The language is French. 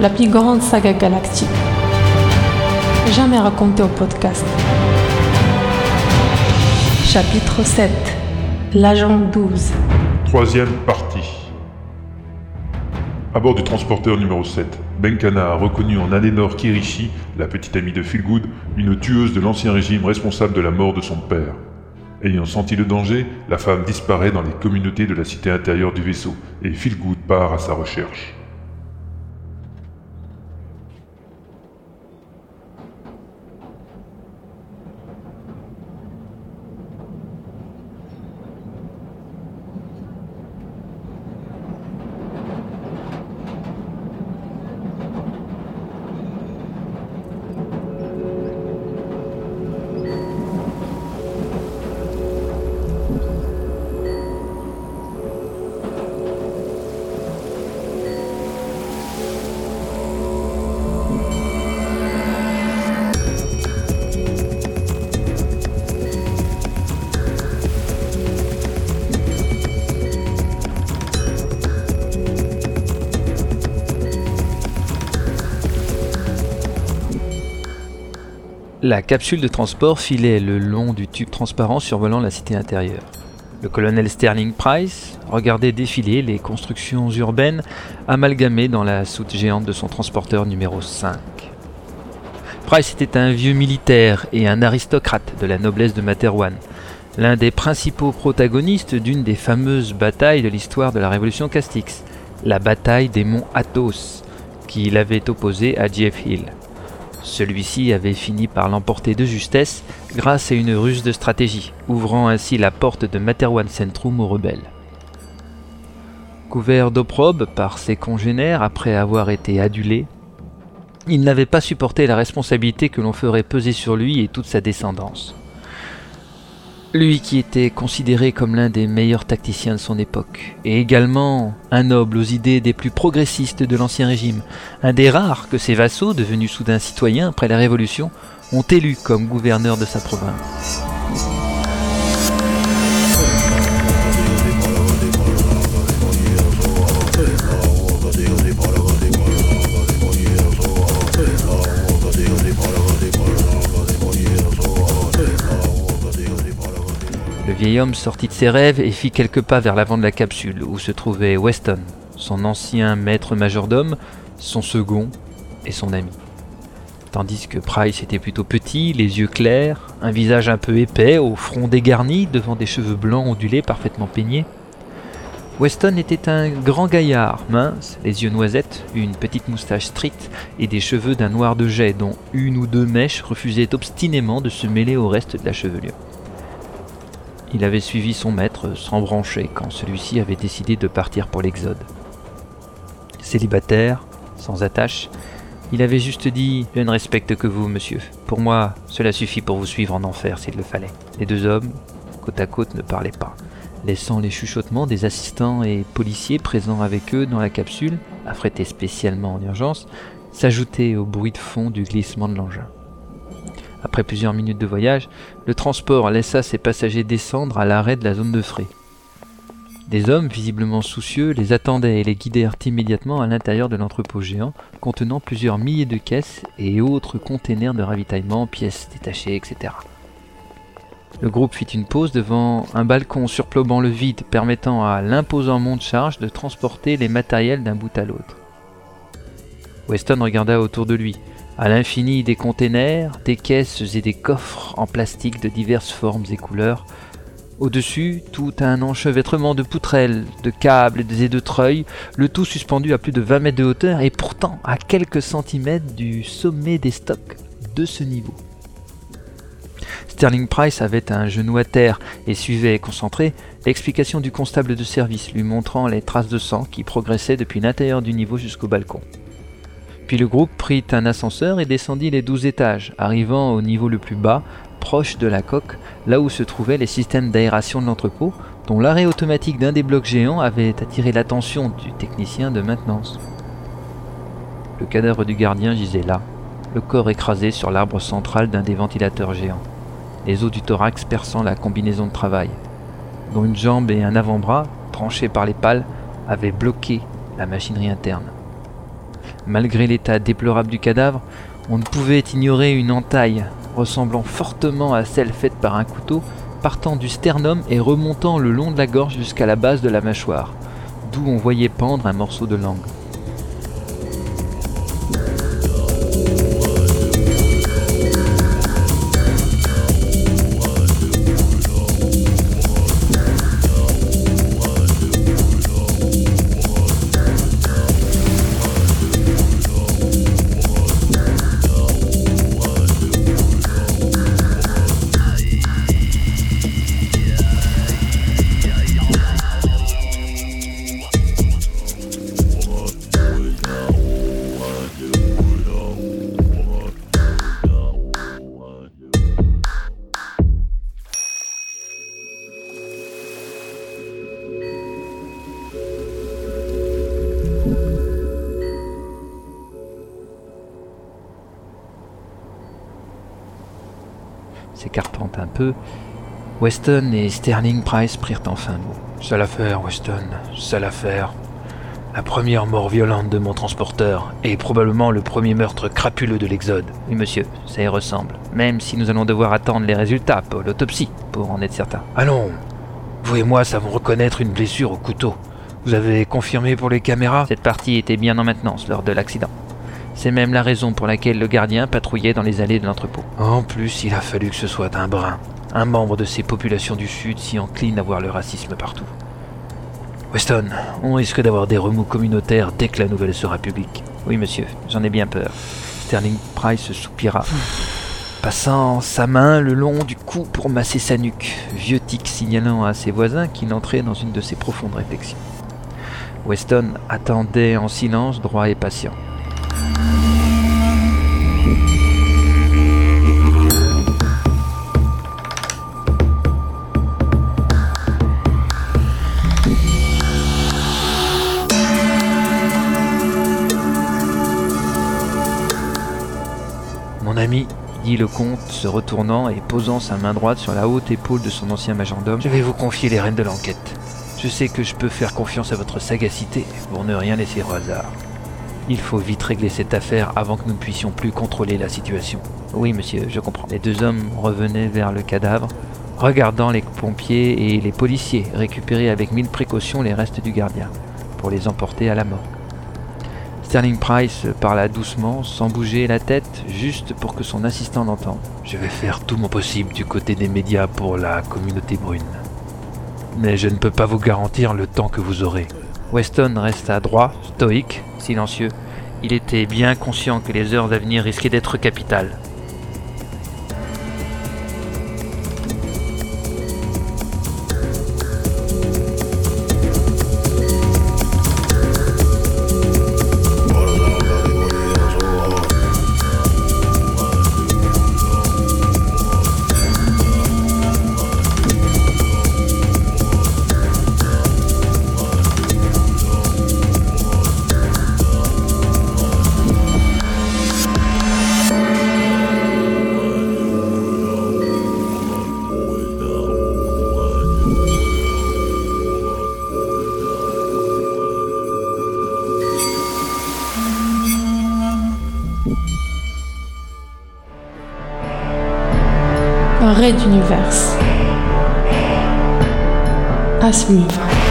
La plus grande saga galactique. Jamais racontée au podcast. Chapitre 7. L'agent 12. Troisième partie. À bord du transporteur numéro 7, Benkana a reconnu en Alénor Kirishi, la petite amie de Philgood, une tueuse de l'ancien régime responsable de la mort de son père. Ayant senti le danger, la femme disparaît dans les communautés de la cité intérieure du vaisseau et Philgood part à sa recherche. La capsule de transport filait le long du tube transparent survolant la cité intérieure. Le colonel Sterling Price regardait défiler les constructions urbaines amalgamées dans la soute géante de son transporteur numéro 5. Price était un vieux militaire et un aristocrate de la noblesse de Materwan, l'un des principaux protagonistes d'une des fameuses batailles de l'histoire de la Révolution Castix, la bataille des monts Athos, qui l'avait opposé à Jeff Hill. Celui-ci avait fini par l'emporter de justesse grâce à une ruse de stratégie, ouvrant ainsi la porte de Materwan Centrum aux rebelles. Couvert d'opprobre par ses congénères après avoir été adulé, il n'avait pas supporté la responsabilité que l'on ferait peser sur lui et toute sa descendance. Lui qui était considéré comme l'un des meilleurs tacticiens de son époque, et également un noble aux idées des plus progressistes de l'Ancien Régime, un des rares que ses vassaux, devenus soudain citoyens après la Révolution, ont élu comme gouverneur de sa province. Vieil homme sortit de ses rêves et fit quelques pas vers l'avant de la capsule, où se trouvait Weston, son ancien maître majordome, son second et son ami. Tandis que Price était plutôt petit, les yeux clairs, un visage un peu épais, au front dégarni, devant des cheveux blancs ondulés parfaitement peignés. Weston était un grand gaillard, mince, les yeux noisettes, une petite moustache stricte et des cheveux d'un noir de jet dont une ou deux mèches refusaient obstinément de se mêler au reste de la chevelure. Il avait suivi son maître sans brancher quand celui-ci avait décidé de partir pour l'Exode. Célibataire, sans attache, il avait juste dit Je ne respecte que vous, monsieur. Pour moi, cela suffit pour vous suivre en enfer s'il le fallait. Les deux hommes, côte à côte, ne parlaient pas, laissant les chuchotements des assistants et policiers présents avec eux dans la capsule, affrétée spécialement en urgence, s'ajouter au bruit de fond du glissement de l'engin. Après plusieurs minutes de voyage, le transport laissa ses passagers descendre à l'arrêt de la zone de frais. Des hommes, visiblement soucieux, les attendaient et les guidèrent immédiatement à l'intérieur de l'entrepôt géant, contenant plusieurs milliers de caisses et autres containers de ravitaillement, pièces détachées, etc. Le groupe fit une pause devant un balcon surplombant le vide, permettant à l'imposant monte-charge de transporter les matériels d'un bout à l'autre. Weston regarda autour de lui. À l'infini des containers, des caisses et des coffres en plastique de diverses formes et couleurs. Au-dessus, tout un enchevêtrement de poutrelles, de câbles et de treuils, le tout suspendu à plus de 20 mètres de hauteur et pourtant à quelques centimètres du sommet des stocks de ce niveau. Sterling Price avait un genou à terre et suivait, concentré, l'explication du constable de service lui montrant les traces de sang qui progressaient depuis l'intérieur du niveau jusqu'au balcon. Puis le groupe prit un ascenseur et descendit les douze étages, arrivant au niveau le plus bas, proche de la coque, là où se trouvaient les systèmes d'aération de l'entrepôt, dont l'arrêt automatique d'un des blocs géants avait attiré l'attention du technicien de maintenance. Le cadavre du gardien gisait là, le corps écrasé sur l'arbre central d'un des ventilateurs géants, les os du thorax perçant la combinaison de travail, dont une jambe et un avant-bras, tranchés par les pales, avaient bloqué la machinerie interne. Malgré l'état déplorable du cadavre, on ne pouvait ignorer une entaille ressemblant fortement à celle faite par un couteau, partant du sternum et remontant le long de la gorge jusqu'à la base de la mâchoire, d'où on voyait pendre un morceau de langue. S'écartant un peu, Weston et Sterling Price prirent enfin mot. Sale affaire, Weston, sale affaire. La première mort violente de mon transporteur, et probablement le premier meurtre crapuleux de l'Exode. Oui, monsieur, ça y ressemble. Même si nous allons devoir attendre les résultats pour l'autopsie, pour en être certain. Allons Vous et moi savons reconnaître une blessure au couteau. Vous avez confirmé pour les caméras? Cette partie était bien en maintenance lors de l'accident. C'est même la raison pour laquelle le gardien patrouillait dans les allées de l'entrepôt. En plus, il a fallu que ce soit un brun, un membre de ces populations du Sud si encline à voir le racisme partout. Weston, on risque d'avoir des remous communautaires dès que la nouvelle sera publique. Oui, monsieur, j'en ai bien peur. Sterling Price soupira, passant sa main le long du cou pour masser sa nuque, vieux tic signalant à ses voisins qu'il entrait dans une de ses profondes réflexions. Weston attendait en silence, droit et patient. Le comte, se retournant et posant sa main droite sur la haute épaule de son ancien majordome, je vais vous confier les rênes de l'enquête. Je sais que je peux faire confiance à votre sagacité pour ne rien laisser au hasard. Il faut vite régler cette affaire avant que nous ne puissions plus contrôler la situation. Oui, monsieur, je comprends. Les deux hommes revenaient vers le cadavre, regardant les pompiers et les policiers récupérer avec mille précautions les restes du gardien, pour les emporter à la mort. Sterling Price parla doucement, sans bouger la tête, juste pour que son assistant l'entende. Je vais faire tout mon possible du côté des médias pour la communauté brune. Mais je ne peux pas vous garantir le temps que vous aurez. Weston resta droit, stoïque, silencieux. Il était bien conscient que les heures à venir risquaient d'être capitales. Un raid d'univers. À suivre.